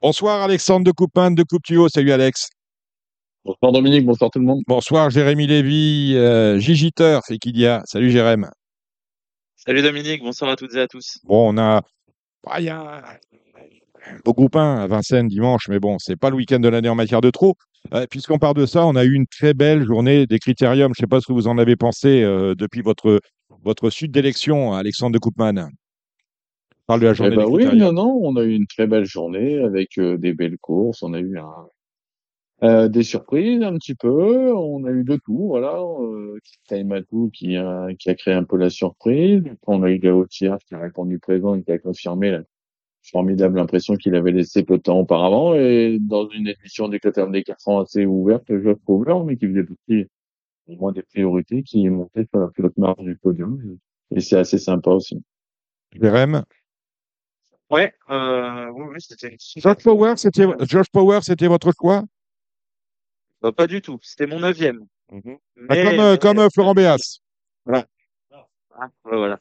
Bonsoir Alexandre de Coupin de Coupe Tuyau. Salut Alex. Bonsoir Dominique, bonsoir tout le monde. Bonsoir Jérémy Lévy, euh, Gigiteur, c'est qu'il y a. Salut Jérémy. Salut Dominique, bonsoir à toutes et à tous. Bon, on a. Ah, il y a un beau groupe 1 à Vincennes dimanche, mais bon, c'est pas le week-end de l'année en matière de trop. Euh, Puisqu'on parle de ça, on a eu une très belle journée des critériums. Je ne sais pas ce que vous en avez pensé euh, depuis votre, votre suite d'élection, Alexandre de Koopman. Parle de la Eh journée ben oui, non, non, on a eu une très belle journée avec euh, des belles courses, on a eu un, euh, des surprises un petit peu, on a eu de tout, voilà. Euh, qui a, qui a créé un peu la surprise. Après, on a eu Gauthier qui a répondu présent et qui a confirmé la formidable impression qu'il avait laissée peu de temps auparavant. Et dans une édition des critères des cartons assez ouverte, je trouve, mais qui faisait partie au moins des priorités, qui est monté sur la plus haute marge du podium. Et c'est assez sympa aussi. Jérémy. Ouais, euh, oui, oui, c'était. Josh Power, c'était Josh Power, c'était votre choix? Bah, pas du tout, c'était mon neuvième. Ah, Mais- Comme, euh, comme euh, Florent Béas. Ah, ouais, voilà.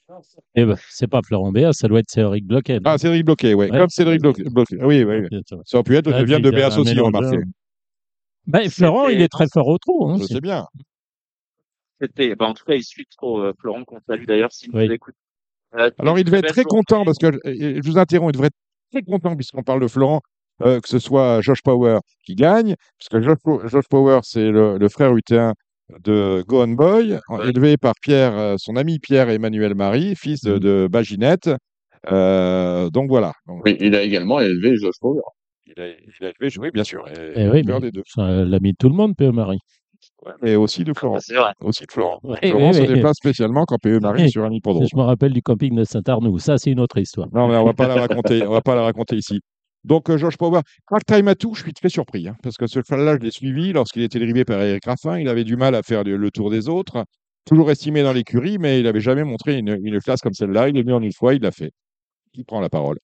Eh ben, c'est pas Florent Béas, ça doit être Cédric Bloquet. Ah, Cédric Bloquet, oui. Ouais. Comme Cédric Bloquet. Bloquet. Oui, oui. Ça aurait pu être, Ah, ça vient puis de Béas aussi, euh, Ben, Florent, il est très fort au trou. Hein, Je sais bien. C'était, bah, en tout cas, il suit trop euh, Florent qu'on salue d'ailleurs s'il Oui. nous écoute. Euh, Alors, il devait être très content parce que, je vous interromps, il devrait être très content puisqu'on parle de Florent, euh, que ce soit Josh Power qui gagne, parce que Josh, Josh Power, c'est le, le frère utéin de Gohan Boy, Ouais. élevé par Pierre, euh, son ami Pierre Emmanuel Marie, fils de, Mhm. de Baginette. Euh, donc voilà. Donc, Oui, il a également élevé Josh Power. il, a, il a élevé, oui, bien sûr, et, Eh oui, des deux, c'est l'ami de tout le monde, P.E. Marie. Ouais, mais aussi de Florent. Ah, C'est vrai. Aussi de Florent. Oui, Florent oui, se oui. déplace spécialement quand PE Marie est sur un hippodrome. Je me rappelle du camping de Saint-Arnoux. Ça, c'est une autre histoire. Non, mais on va pas la raconter. On va pas la raconter ici. Donc, euh, Georges Power, Crack Time Atou, je suis très surpris, hein, parce que ce cheval-là, je l'ai suivi lorsqu'il était dérivé par Eric Raffin. Il avait du mal à faire le, le tour des autres, toujours estimé dans l'écurie, mais il n'avait jamais montré une, une classe comme celle-là. Il est venu en une fois, il l'a fait. Qui prend la parole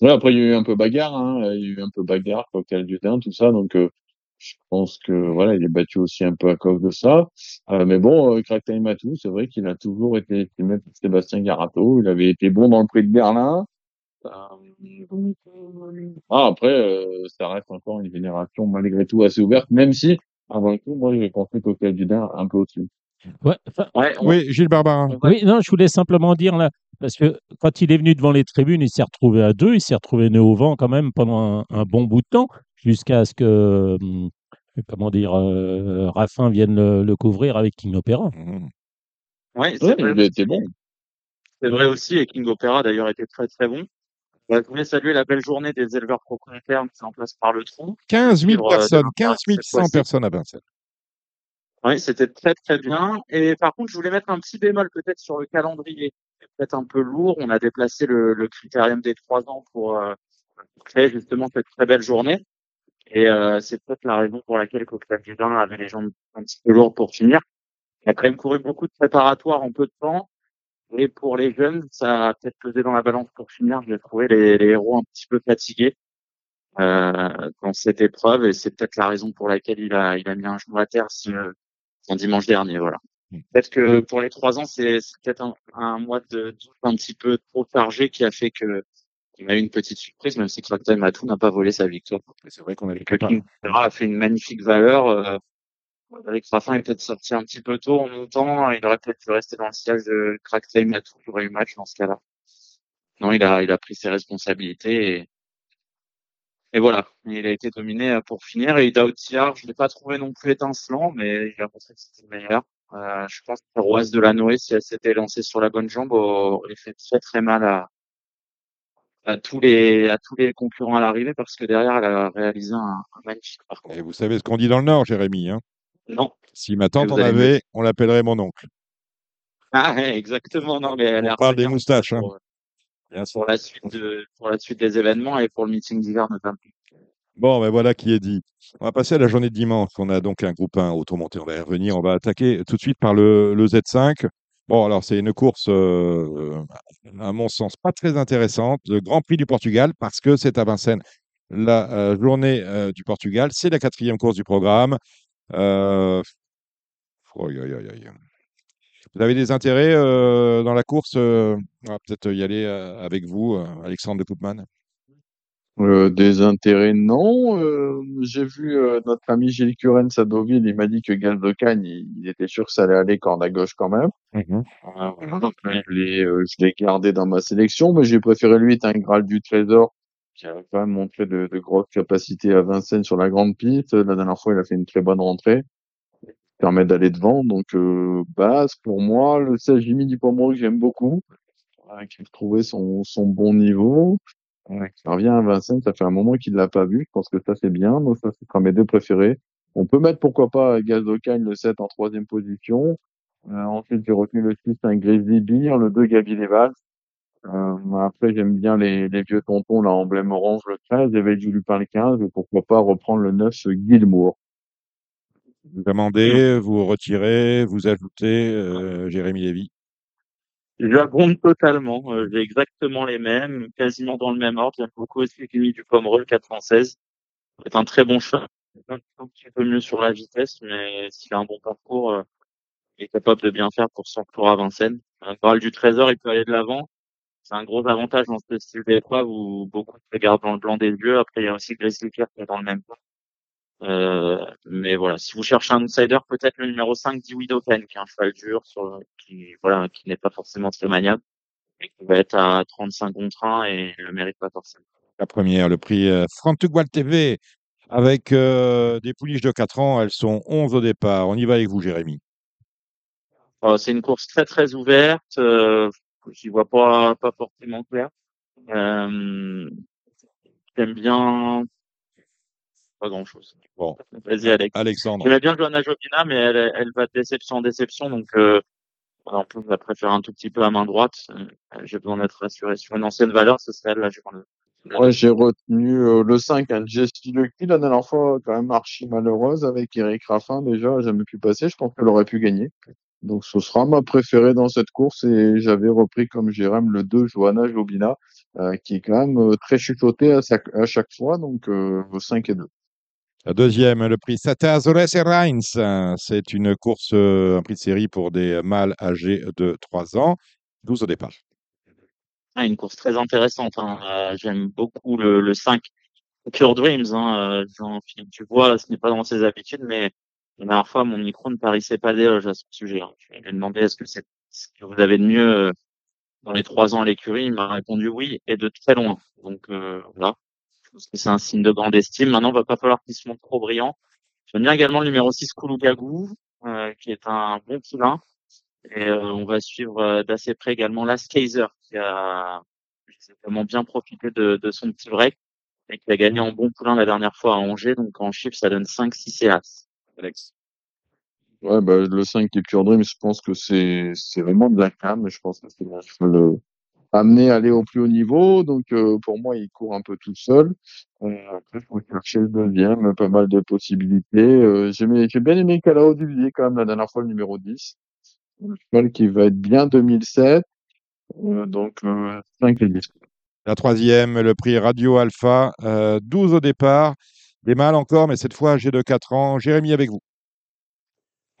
Ouais, après, il y a eu un peu bagarre, hein. Il y a eu un peu bagarre, cocktail du Dain, tout ça. Donc, euh, je pense que, voilà, il est battu aussi un peu à cause de ça. Euh, mais bon, euh, Crack Time Matou, c'est vrai qu'il a toujours été estimé par Sébastien Garato. Il avait été bon dans le prix de Berlin. Euh, ah, après, euh, ça reste encore une génération malgré tout assez ouverte, même si, avant tout, moi, j'ai pensé cocktail du Dain un peu au-dessus. Ouais, Ouais, on- Oui, Gilles Barbarin. oui, non, je voulais simplement dire là, parce que quand il est venu devant les tribunes, il s'est retrouvé à deux, il s'est retrouvé nez au vent quand même pendant un, un bon bout de temps, jusqu'à ce que, hum, comment dire, euh, Raffin vienne le, le couvrir avec King Opera. Mhm. ouais, c'est Ouais, vrai. bon. C'est vrai aussi, et King Opera d'ailleurs était très très bon. Euh, Je voulais saluer la belle journée des éleveurs propriétaires mis en place par le Trou. 15 000 Suivre, euh, personnes, demain, 15 cette 100 fois-ci. personnes à Vincennes. Oui, c'était très très bien. Et par contre, je voulais mettre un petit bémol peut-être sur le calendrier. C'est peut-être un peu lourd. On a déplacé le, le critérium des trois ans pour euh, créer justement cette très belle journée. Et euh, c'est peut-être la raison pour laquelle Coquelin Gudin avait les jambes un petit peu lourdes pour finir. Il a quand même couru beaucoup de préparatoires en peu de temps. Et pour les jeunes, ça a peut-être pesé dans la balance pour finir. J'ai trouvé les, les héros un petit peu fatigués euh, dans cette épreuve. Et c'est peut-être la raison pour laquelle il a, il a mis un genou à terre ce, son dimanche dernier. Voilà. Mm. Peut-être que pour les trois ans, c'est peut-être un, un mois de un petit peu trop chargé qui a fait que on a eu une petite surprise, même si Crackdown Matou n'a pas volé sa victoire. C'est vrai qu'on avait Que King a fait une magnifique valeur. Euh, avec Raffin est peut-être sorti un petit peu tôt en montant. Il aurait peut-être dû rester dans le siège de Crackdown Matou. Il aurait eu match dans ce cas-là. Non, il a, il a pris ses responsabilités et, et voilà. Il a été dominé euh, pour finir. Et Dautiar, je l'ai pas trouvé non plus étincelant, mais il a montré que c'était le meilleur. Euh, je pense que Roise de la Noé, si elle s'était lancée sur la bonne jambe, aurait fait très très mal à, à tous les à tous les concurrents à l'arrivée parce que derrière elle a réalisé un, un magnifique parcours. Et vous savez ce qu'on dit dans le Nord, Jérémy. Hein? Non. si ma tante en avait, on l'appellerait mon oncle. Ah ouais, exactement. Non, mais elle On parle des moustaches. Hein. pour, Bien sûr. pour la suite de pour la suite des événements et pour le meeting d'hiver notamment. Bon, ben voilà qui est dit. On va passer à la journée de dimanche. On a donc un groupe 1 automonté. On va y revenir. On va attaquer tout de suite par le, le Z5. Bon, alors c'est une course, euh, à mon sens, pas très intéressante. Le Grand Prix du Portugal, parce que c'est à Vincennes. La euh, journée euh, du Portugal, c'est la quatrième course du programme. Vous avez des intérêts dans la course va peut-être y aller avec vous, Alexandre de Koopman? Euh, des intérêts, non. Euh, j'ai vu euh, notre ami Gilles Curens à Deauville, il m'a dit que Galdocagne, il, il était sûr que ça allait aller corde à gauche quand même. Mhm. Voilà, donc, je l'ai euh, je l'ai gardé dans ma sélection, mais j'ai préféré lui, un Graal du Trésor, qui a quand même montré de, de grosses capacités à Vincennes sur la grande piste. La dernière fois, il a fait une très bonne rentrée. Permet d'aller devant. Donc, euh, base, pour moi, le 16 Jimmy Dupomoro que j'aime beaucoup, qui a trouvé son, son bon niveau. Ouais, ça revient à Vincennes, ça fait un moment qu'il l'a pas vu. Je pense que ça, c'est bien. Donc, ça, c'est mes deux préférés. On peut mettre, pourquoi pas, Gazocagne, le 7 en troisième position. Euh, ensuite, j'ai retenu le 6, un Grizzly Beer, le 2, Gabi Leval. Euh, après, j'aime bien les, les vieux tontons, là, emblème orange, le 13, j'avais du Lupin le 15, et pourquoi pas reprendre le 9, ce Gilmour. Vous amendez, vous retirez, vous ajoutez, euh, Jérémy Lévy. J'abonde totalement. Euh, j'ai exactement les mêmes, quasiment dans le même ordre. J'aime beaucoup aussi Jimmy du Pomerol 416. C'est un très bon chat. Un petit peu mieux sur la vitesse, mais s'il a un bon parcours, euh, il est capable de bien faire pour son retour à Vincennes. Un Graal du Trésor, il peut aller de l'avant. C'est un gros avantage dans ce style d'épreuve où beaucoup se regardent dans le blanc des yeux. Après, il y a aussi Grizzly qui est dans le même temps. Euh, mais voilà, si vous cherchez un outsider, peut-être le numéro 5, Dewey Dokken, qui est un cheval dur, sur, qui, voilà, qui n'est pas forcément très maniable, et qui va être à 35 contre 1 et le mérite pas forcément. La première, le prix euh, Frantugual TV, avec euh, des pouliches de 4 ans. Elles sont 11 au départ. On y va avec vous, Jérémy. Euh, c'est une course très très ouverte. Euh, J'y vois pas pas forcément clair. Euh, J'aime bien pas grand chose. Bon. Vas-y Alex. Alexandre. J'aimais bien Johanna Jobina, mais elle, elle va de déception en déception, donc euh, en plus, je la préfère un tout petit peu à main droite. Euh, J'ai besoin d'être rassuré sur une ancienne valeur, ce serait elle là. Ouais, j'ai retenu euh, le 5, un Jessie Lucky, la dernière fois, quand même archi malheureuse avec Eric Raffin déjà, jamais pu passer. Je pense qu'elle aurait pu gagner. Donc ce sera ma préférée dans cette course et j'avais repris comme Jérém le 2 Johanna Jobina euh, qui est quand même euh, très chuchoté à, à, chaque fois donc euh, 5 et 2. La deuxième, le prix Sata Azores Reims. C'est une course, euh, un prix de série pour des mâles âgés de 3 ans. 12 au départ. Ah, une course très intéressante. Hein. Euh, J'aime beaucoup le, le 5 Pure Dreams. Hein. Euh, tu vois, ce n'est pas dans ses habitudes, mais la dernière fois, mon micro ne parissait pas d'éloge à ce sujet. Hein. Je lui ai demandé est-ce que c'est ce que vous avez de mieux dans les trois ans à l'écurie? Il m'a répondu oui et de très loin. Donc voilà, pense que c'est un signe de grande estime. Maintenant, il va pas falloir qu'il se montre trop brillant. J'aime bien également le numéro 6 Koulougagou, euh, qui est un bon poulain. Et euh, on va suivre euh, d'assez près également Last Kaiser, qui a vraiment bien profité de, de son petit break et qui a gagné en bon poulain la dernière fois à Angers. Donc en chiffre, ça donne 5, 6 et As. Alex. Ouais, bah, le 5 qui est Pure Dream, je pense que c'est, c'est vraiment de la cam, mais je pense que c'est le amener à aller au plus haut niveau. Donc, euh, pour moi, il court un peu tout seul. Euh, après, il faut chercher le deuxième, pas mal de possibilités. Euh, j'ai, j'ai bien aimé Calao Duvier quand même la dernière fois, le numéro 10. Le cheval qui va être bien 2007. Euh, donc, 5 et 10. La troisième, le prix Radio Alpha, 12 au départ. Des mâles encore, mais cette fois âgé de 4 ans. Jérémy, avec vous.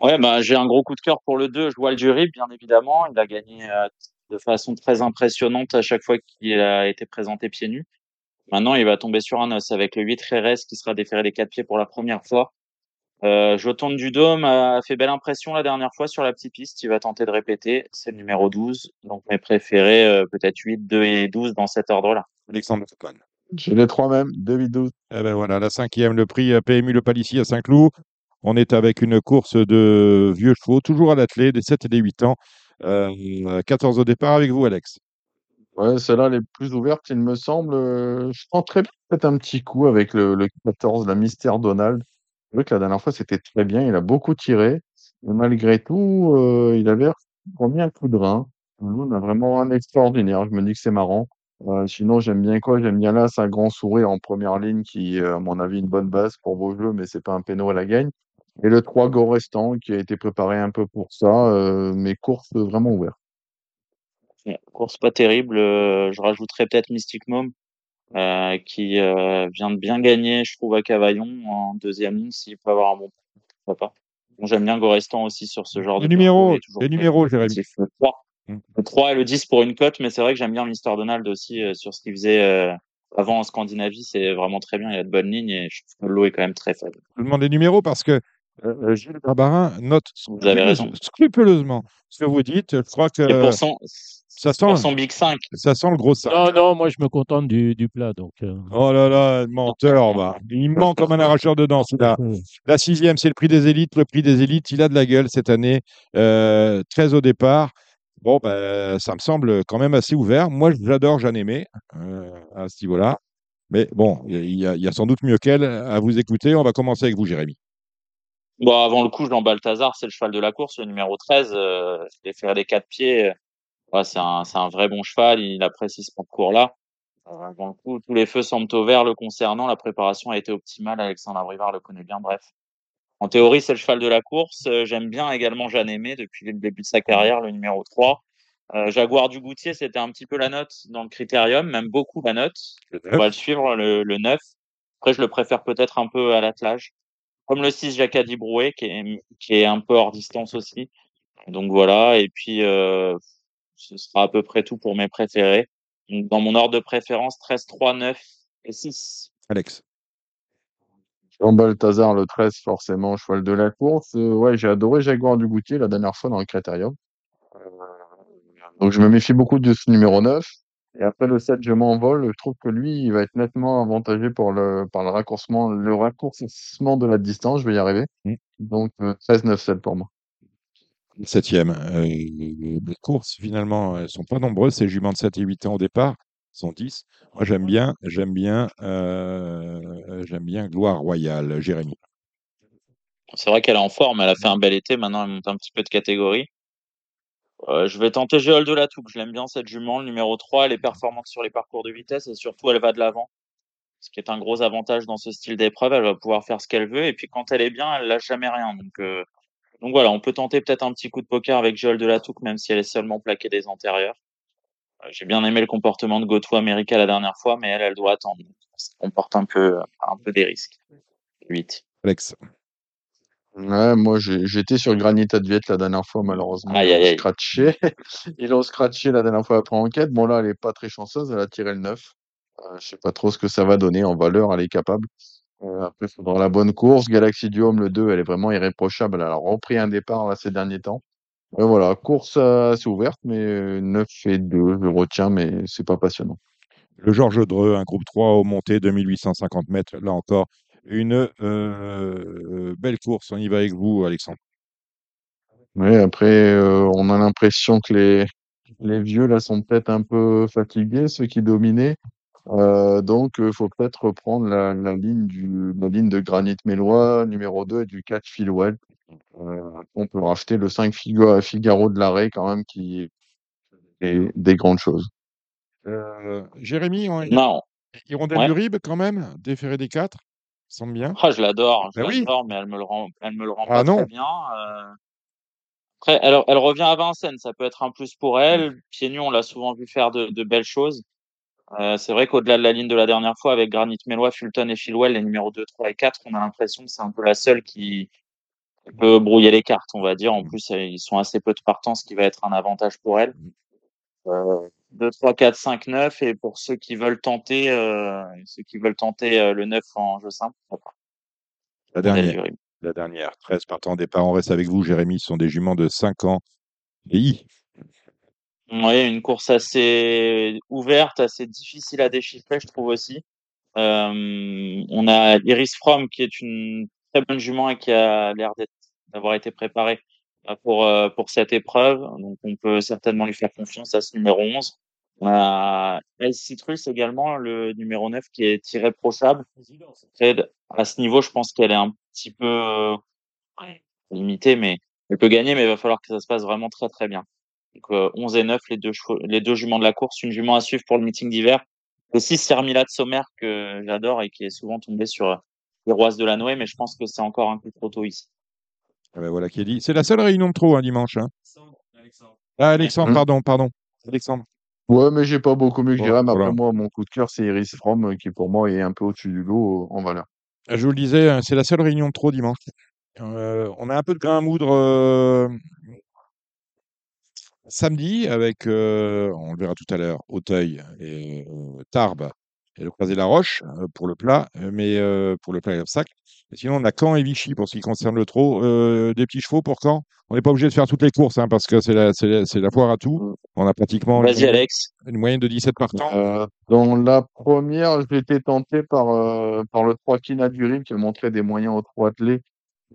Ouais, bah, j'ai un gros coup de cœur pour le 2. Je vois le jury, bien évidemment. Il a gagné euh, de façon très impressionnante à chaque fois qu'il a été présenté pieds nus. Maintenant, il va tomber sur un os avec le 8 Rérez qui sera déféré des quatre pieds pour la première fois. Euh, je tourne du dôme, a fait belle impression la dernière fois sur la petite piste. Il va tenter de répéter. C'est le numéro 12. Donc mes préférés, euh, peut-être 8, 2 et 12 dans cet ordre-là. Alexandre Coupon. J'ai les trois mêmes, 2, 8, 12. Eh ben voilà, la cinquième, le prix PMU Le Palissy à Saint-Cloud. On est avec une course de vieux chevaux, toujours à l'athlète, des 7 et des 8 ans. Euh, 14 au départ avec vous, Alex. Ouais, celle-là, les plus ouvertes, il me semble. Je sens très bien peut-être un petit coup avec le, le 14, la Mystère Donald. C'est vrai que la dernière fois, c'était très bien. Il a beaucoup tiré. Malgré tout, euh, il avait remis un coup de rein. Nous, a vraiment un extraordinaire. Je me dis que c'est marrant. Euh, sinon, j'aime bien quoi? J'aime bien là, c'est un grand sourire en première ligne qui, à mon avis, une bonne base pour vos jeux, mais c'est pas un péno à la gagne. Et le 3 go restant qui a été préparé un peu pour ça, euh, mais course vraiment ouverte. Course pas terrible. Euh, je rajouterais peut-être Mystic Mom, euh, qui euh, vient de bien gagner, je trouve, à Cavaillon en deuxième ligne, s'il peut avoir un bon pourquoi. Bon, J'aime bien Gorestan aussi sur ce genre les de numéros, Les numéros, Jérémy. Le 3. le 3 et le 10 pour une cote, mais c'est vrai que j'aime bien Mister Donald aussi sur ce qu'il faisait avant en Scandinavie, c'est vraiment très bien. Il y a de bonnes lignes et je trouve que l'eau est quand même très faible. Je vous demande des numéros parce que euh, Gilles Barbarin note Vous avez raison. scrupuleusement ce que vous dites. Je crois que Et pour son, ça sent, pour son Big 5, ça sent le gros sac. Non, non, moi je me contente du, du plat. Donc, euh, Oh là là, menteur, va. Il ment comme un arracheur de dents, celui-là. euh, La sixième, c'est le prix des élites. Le prix des élites, il a de la gueule cette année. Euh, 13 au départ. Bon, ben, ça me semble quand même assez ouvert. Moi, j'adore Jeanne Aimé euh, à ce niveau-là. Mais bon, il y, a- il y a sans doute mieux qu'elle à vous écouter. On va commencer avec vous, Jérémy. Bon, avant le coup, Jean Balthazar, c'est le cheval de la course, le numéro 13. Euh, je l'ai fait des quatre pieds. Ouais, c'est un, c'est un vrai bon cheval. Il apprécie ce parcours-là. Euh, avant le coup, tous les feux semblent au vert le concernant. La préparation a été optimale. Alexandre Abrivard le connaît bien. Bref. En théorie, c'est le cheval de la course. Euh, J'aime bien également Jeanne Aimé depuis le début de sa carrière, le numéro 3. Euh, Jaguar du Goutier, c'était un petit peu la note dans le critérium, même beaucoup la note. On va le suivre, le, le 9. Après, je le préfère peut-être un peu à l'attelage. Comme le 6, Jacadi Brouet, qui est, qui est un peu hors distance aussi. Donc voilà. Et puis, euh, ce sera à peu près tout pour mes préférés. Donc, dans mon ordre de préférence, 13, 3, 9 et 6. Alex. Jean Balthazar, le 13, forcément, cheval de la course. Euh, ouais, j'ai adoré Jaguar du Goutier la dernière fois dans le Critérium. Euh, donc, je me méfie beaucoup de ce numéro 9. Et après le 7, je m'envole. Je trouve que lui, il va être nettement avantagé pour le, par le raccourcissement, le raccourcissement de la distance. Je vais y arriver. Mm. Donc, euh, 13, 9, 7 pour moi. Septième. Euh, les courses, finalement, elles sont pas nombreuses. Ces juments de 7 et 8 ans au départ sont 10. Moi, j'aime bien, j'aime bien, euh, j'aime bien Gloire Royale, Jérémy. C'est vrai qu'elle est en forme, elle a fait un bel été, maintenant elle monte un petit peu de catégorie. Euh, je vais tenter Géol de la Touque, je l'aime bien cette jument, le numéro 3, elle est performante sur les parcours de vitesse et surtout elle va de l'avant. Ce qui est un gros avantage dans ce style d'épreuve, elle va pouvoir faire ce qu'elle veut et puis quand elle est bien, elle lâche jamais rien. Donc, euh, donc voilà, on peut tenter peut-être un petit coup de poker avec Géol de la Touque, même si elle est seulement plaquée des antérieurs. Euh, J'ai bien aimé le comportement de Goto America la dernière fois, mais elle, elle doit attendre. Ça comporte un peu, un peu des risques. 8. Alex. Ouais, moi, j'ai- j'étais sur Granit Adviet la dernière fois, malheureusement. Aïe, Ils aïe, l'ont aïe. scratché. Ils l'ont scratché la dernière fois après enquête. Bon, là, elle est pas très chanceuse. Elle a tiré le 9. Euh, je sais pas trop ce que ça va donner en valeur. Elle est capable. Euh, après, il faudra la bonne course. Galaxy Duom, le 2, elle est vraiment irréprochable. Elle a repris un départ là, ces derniers temps. Euh, voilà, course euh, assez ouverte, mais euh, 9 et 2, je retiens, mais c'est pas passionnant. Le Georges Dreux, un groupe 3 au monté, 2850 mètres. Là encore, une euh, belle course. On y va avec vous, Alexandre. Oui, après, euh, on a l'impression que les, les vieux, là, sont peut-être un peu fatigués, ceux qui dominaient. Euh, donc, il faut peut-être reprendre la, la ligne du, la ligne de Granit Mélois, numéro 2, et du 4 Philwell. Euh, on peut racheter le 5 Figo- Figaro de l'arrêt, quand même, qui est des grandes choses. Jérémy, on- Non, Hirondelle Ouais. du Rib, quand même, déféré des 4. Semble bien. Ah, je l'adore, je Ben oui. l'adore, mais elle me le rend, elle me le rend Ah pas non. très bien. euh. Après, elle, elle revient à Vincennes, ça peut être un plus pour elle. Pieds nus, on l'a souvent vu faire de, de belles choses. Euh, c'est vrai qu'au-delà de la ligne de la dernière fois, avec Granit Mélois, Fulton et Philwell, les numéros 2, 3 et 4, on a l'impression que c'est un peu la seule qui peut brouiller les cartes, on va dire. En plus, euh, ils sont assez peu de partants, ce qui va être un avantage pour elle. Euh, 2, 3, 4, 5, 9. Et pour ceux qui veulent tenter, euh, ceux qui veulent tenter euh, le 9 en jeu simple, La dernière, la dernière. 13 partants au départ. On reste avec vous, Jérémy. Ce sont des juments de 5 ans. Oui, une course assez ouverte, assez difficile à déchiffrer, je trouve aussi. Euh, on a Iris Fromm qui est une très bonne jument et qui a l'air d'avoir été préparée pour euh, pour cette épreuve. Donc on peut certainement lui faire confiance à ce numéro 11. On a El Citrus également, le numéro 9 qui est irréprochable. À ce niveau, je pense qu'elle est un petit peu euh, limitée, mais elle peut gagner, mais il va falloir que ça se passe vraiment très très bien. Donc euh, 11 et 9, les deux, chevaux- les deux juments de la course, une jument à suivre pour le meeting d'hiver. Aussi Sermila de Sommer que j'adore et qui est souvent tombé sur euh, les Roisses de la Noé, mais je pense que c'est encore un peu trop tôt ici. Ah ben voilà qui est dit. C'est la seule réunion de trop, un dimanche. hein. Ah, Alexandre, Mm. pardon, pardon. Alexandre. Ouais, mais j'ai pas beaucoup mieux que Jérém. Après, voilà. moi, mon coup de cœur, c'est Iris Fromm, euh, qui pour moi est un peu au-dessus du lot euh, en valeur. Je vous le disais, hein, c'est la seule réunion de trop dimanche. Euh, on a un peu de grain à moudre euh, samedi avec, euh, on le verra tout à l'heure, Auteuil et euh, Tarbes et le croisé la Roche pour le plat, mais pour le plat et l'obstacle. Et sinon, on a Caen et Vichy pour ce qui concerne le trot. Euh, des petits chevaux pour Caen. On n'est pas obligé de faire toutes les courses hein, parce que c'est la, c'est la, c'est la foire à tout. On a pratiquement une moyenne, Alex. une moyenne de 17 partants. Euh, dans la première, j'ai été tenté par, euh, par le 3 Kina du Rib qui montrait des moyens aux trois attelés.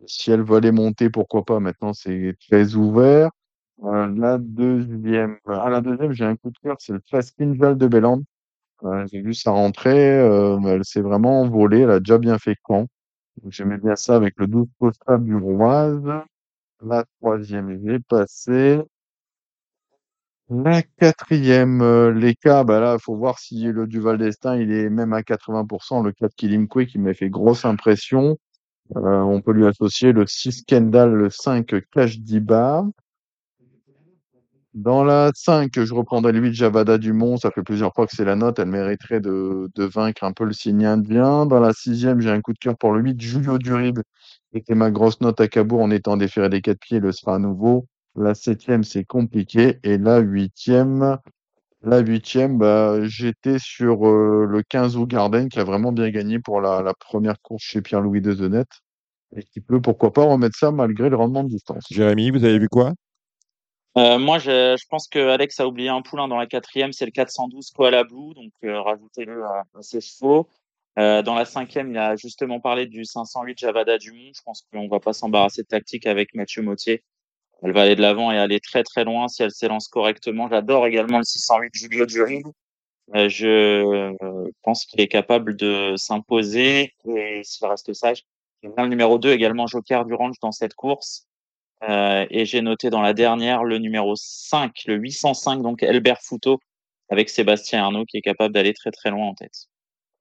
Si elle veut aller monter, pourquoi pas? Maintenant, c'est très ouvert. La deuxième, à la deuxième, j'ai un coup de cœur, c'est le Fast Val de Bellande. J'ai vu sa rentrée, euh, elle s'est vraiment envolée, elle a déjà bien fait camp. Donc, J'aimais bien ça avec le 12 postal du Roise. La troisième, j'ai passé. La quatrième, euh, les cas, bah là, faut voir si le Duval d'Estaing, il est même à 80%. Le 4 Kilimkwe qui m'a fait grosse impression. Euh, on peut lui associer le 6 Kendall, le 5 Cash Diba. Dans la 5, je reprendrai le 8 Javada Dumont. Ça fait plusieurs fois que c'est la note. Elle mériterait de, vaincre un peu le signe indien. Dans la sixième, j'ai un coup de cœur pour le 8 Julio Durib. C'était ma grosse note à Cabourg en étant déféré des quatre pieds. Le sera à nouveau. La septième, c'est compliqué. Et la huitième, la huitième, bah, j'étais sur euh, le 15 août Garden qui a vraiment bien gagné pour la, première course chez Pierre-Louis Dezenet. Et qui peut, pourquoi pas, remettre ça malgré le rendement de distance. Jérémy, vous avez vu quoi? Euh, moi, je, pense que Alex a oublié un poulain dans la quatrième, c'est le 412 Koala Blue, donc euh, rajoutez-le à, ses chevaux. Euh, dans la cinquième, il a justement parlé du 508 Javada Dumont. Je pense qu'on va pas s'embarrasser de tactique avec Mathieu Mautier. Elle va aller de l'avant et aller très très loin si elle s'élance correctement. J'adore également le 608 Julio During. Euh, je pense qu'il est capable de s'imposer et s'il reste sage. Le numéro 2 également Joker du Range dans cette course. Euh, et j'ai noté dans la dernière le numéro 5, le 805, donc Albert Fouto, avec Sébastien Arnaud, qui est capable d'aller très très loin en tête.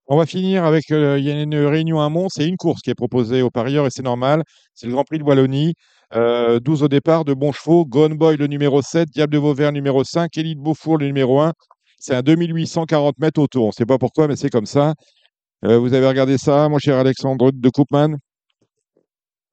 On va finir avec, euh, il y a une réunion à Mons, c'est une course qui est proposée aux parieurs et c'est normal. C'est le Grand Prix de Wallonie. Euh, 12 au départ, de bons chevaux. Gone Boy, le numéro 7. Diable de Vauvert, numéro 5. Élite Beaufour, le numéro 1. C'est un 2840 mètres autour. On ne sait pas pourquoi, mais c'est comme ça. Euh, vous avez regardé ça, mon cher Alexandre de Koopman?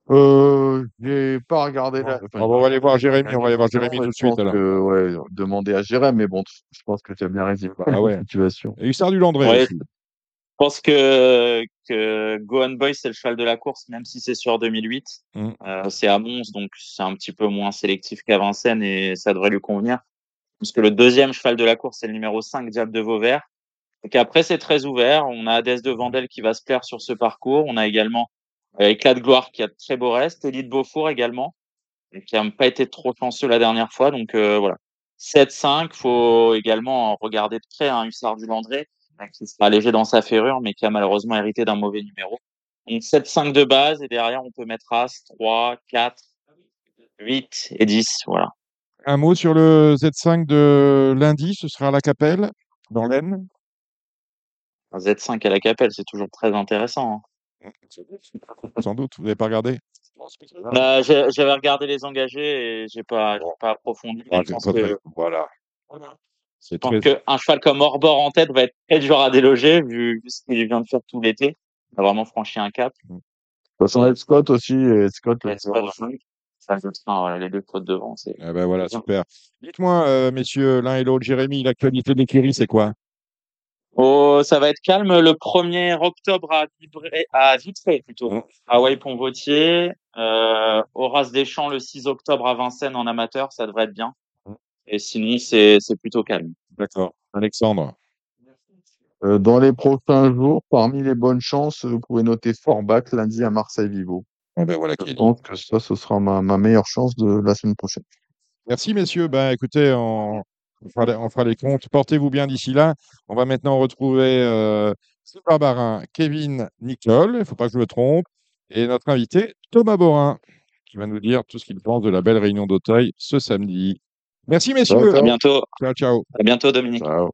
Euh, j'ai pas regardé la. On va aller voir Jérémy, on va aller voir Jérémy tout de suite. alors. que, ouais, demander à Jérémy, mais bon, je pense que tu as bien résumé Ah ouais. la situation. Et Hussard du Landré Ouais. Je pense que, que Go On Boy, c'est le cheval de la course, même si c'est sur 2008. Mm. Euh, c'est à Mons, donc c'est un petit peu moins sélectif qu'à Vincennes et ça devrait lui convenir. Parce que le deuxième cheval de la course, c'est le numéro 5, Diable de Vauvert. Donc après, c'est très ouvert. On a Hadès de Vandel qui va se plaire sur ce parcours. On a également Éclat de Gloire qui a de très beau reste. Élite Beaufour également, et qui n'a pas été trop chanceux la dernière fois. Donc euh, voilà. 7-5, faut également regarder de près un Hussard du Landré, hein, qui sera léger dans sa ferrure, mais qui a malheureusement hérité d'un mauvais numéro. Donc 7-5 de base, et derrière, on peut mettre As, 3, 4, 8 et 10. Voilà. Un mot sur le Z5 de lundi, ce sera à la Capelle, dans l'Aisne? Un Z5 à la Capelle, c'est toujours très intéressant. hein. Sans doute, vous n'avez pas regardé Bah, J'avais regardé les engagés et pas, pas approfondi. Ah, je pense pas que, très- Voilà. C'est je pense très... qu'un cheval comme Orbor en tête va être très dur à déloger vu, ce qu'il vient de faire tout l'été. Il a vraiment franchi un cap. De toute façon, Ed Scott aussi, Ed Scott, ça voilà, les deux fautes devant. Ah ben voilà, super. Dites-moi, euh, messieurs, l'un et l'autre, Jérémy, l'actualité de l'écurie, c'est quoi? Oh, ça va être calme le 1er octobre à, Vibré, à Vitré plutôt, à Wai-Pont-Vautier. Euh, Horace Deschamps le 6 octobre à Vincennes en amateur, ça devrait être bien. Mm. Et sinon, c'est c'est plutôt calme. D'accord. Alexandre? Euh, dans les prochains jours, parmi les bonnes chances, vous pouvez noter Forbach lundi à Marseille-Vivo. Ah ben voilà qui Je pense que ça, ce sera ma, ma meilleure chance de la semaine prochaine. Merci, messieurs. Ben, écoutez, on, on fera, les, on fera les comptes. Portez-vous bien d'ici là. On va maintenant retrouver euh, Steve Barbarin, Kevin Nicole, il ne faut pas que je me trompe, et notre invité, Thomas Borin, qui va nous dire tout ce qu'il pense de la belle réunion d'Auteuil ce samedi. Merci, messieurs. À bientôt. ciao. ciao. À bientôt, Dominique. Ciao.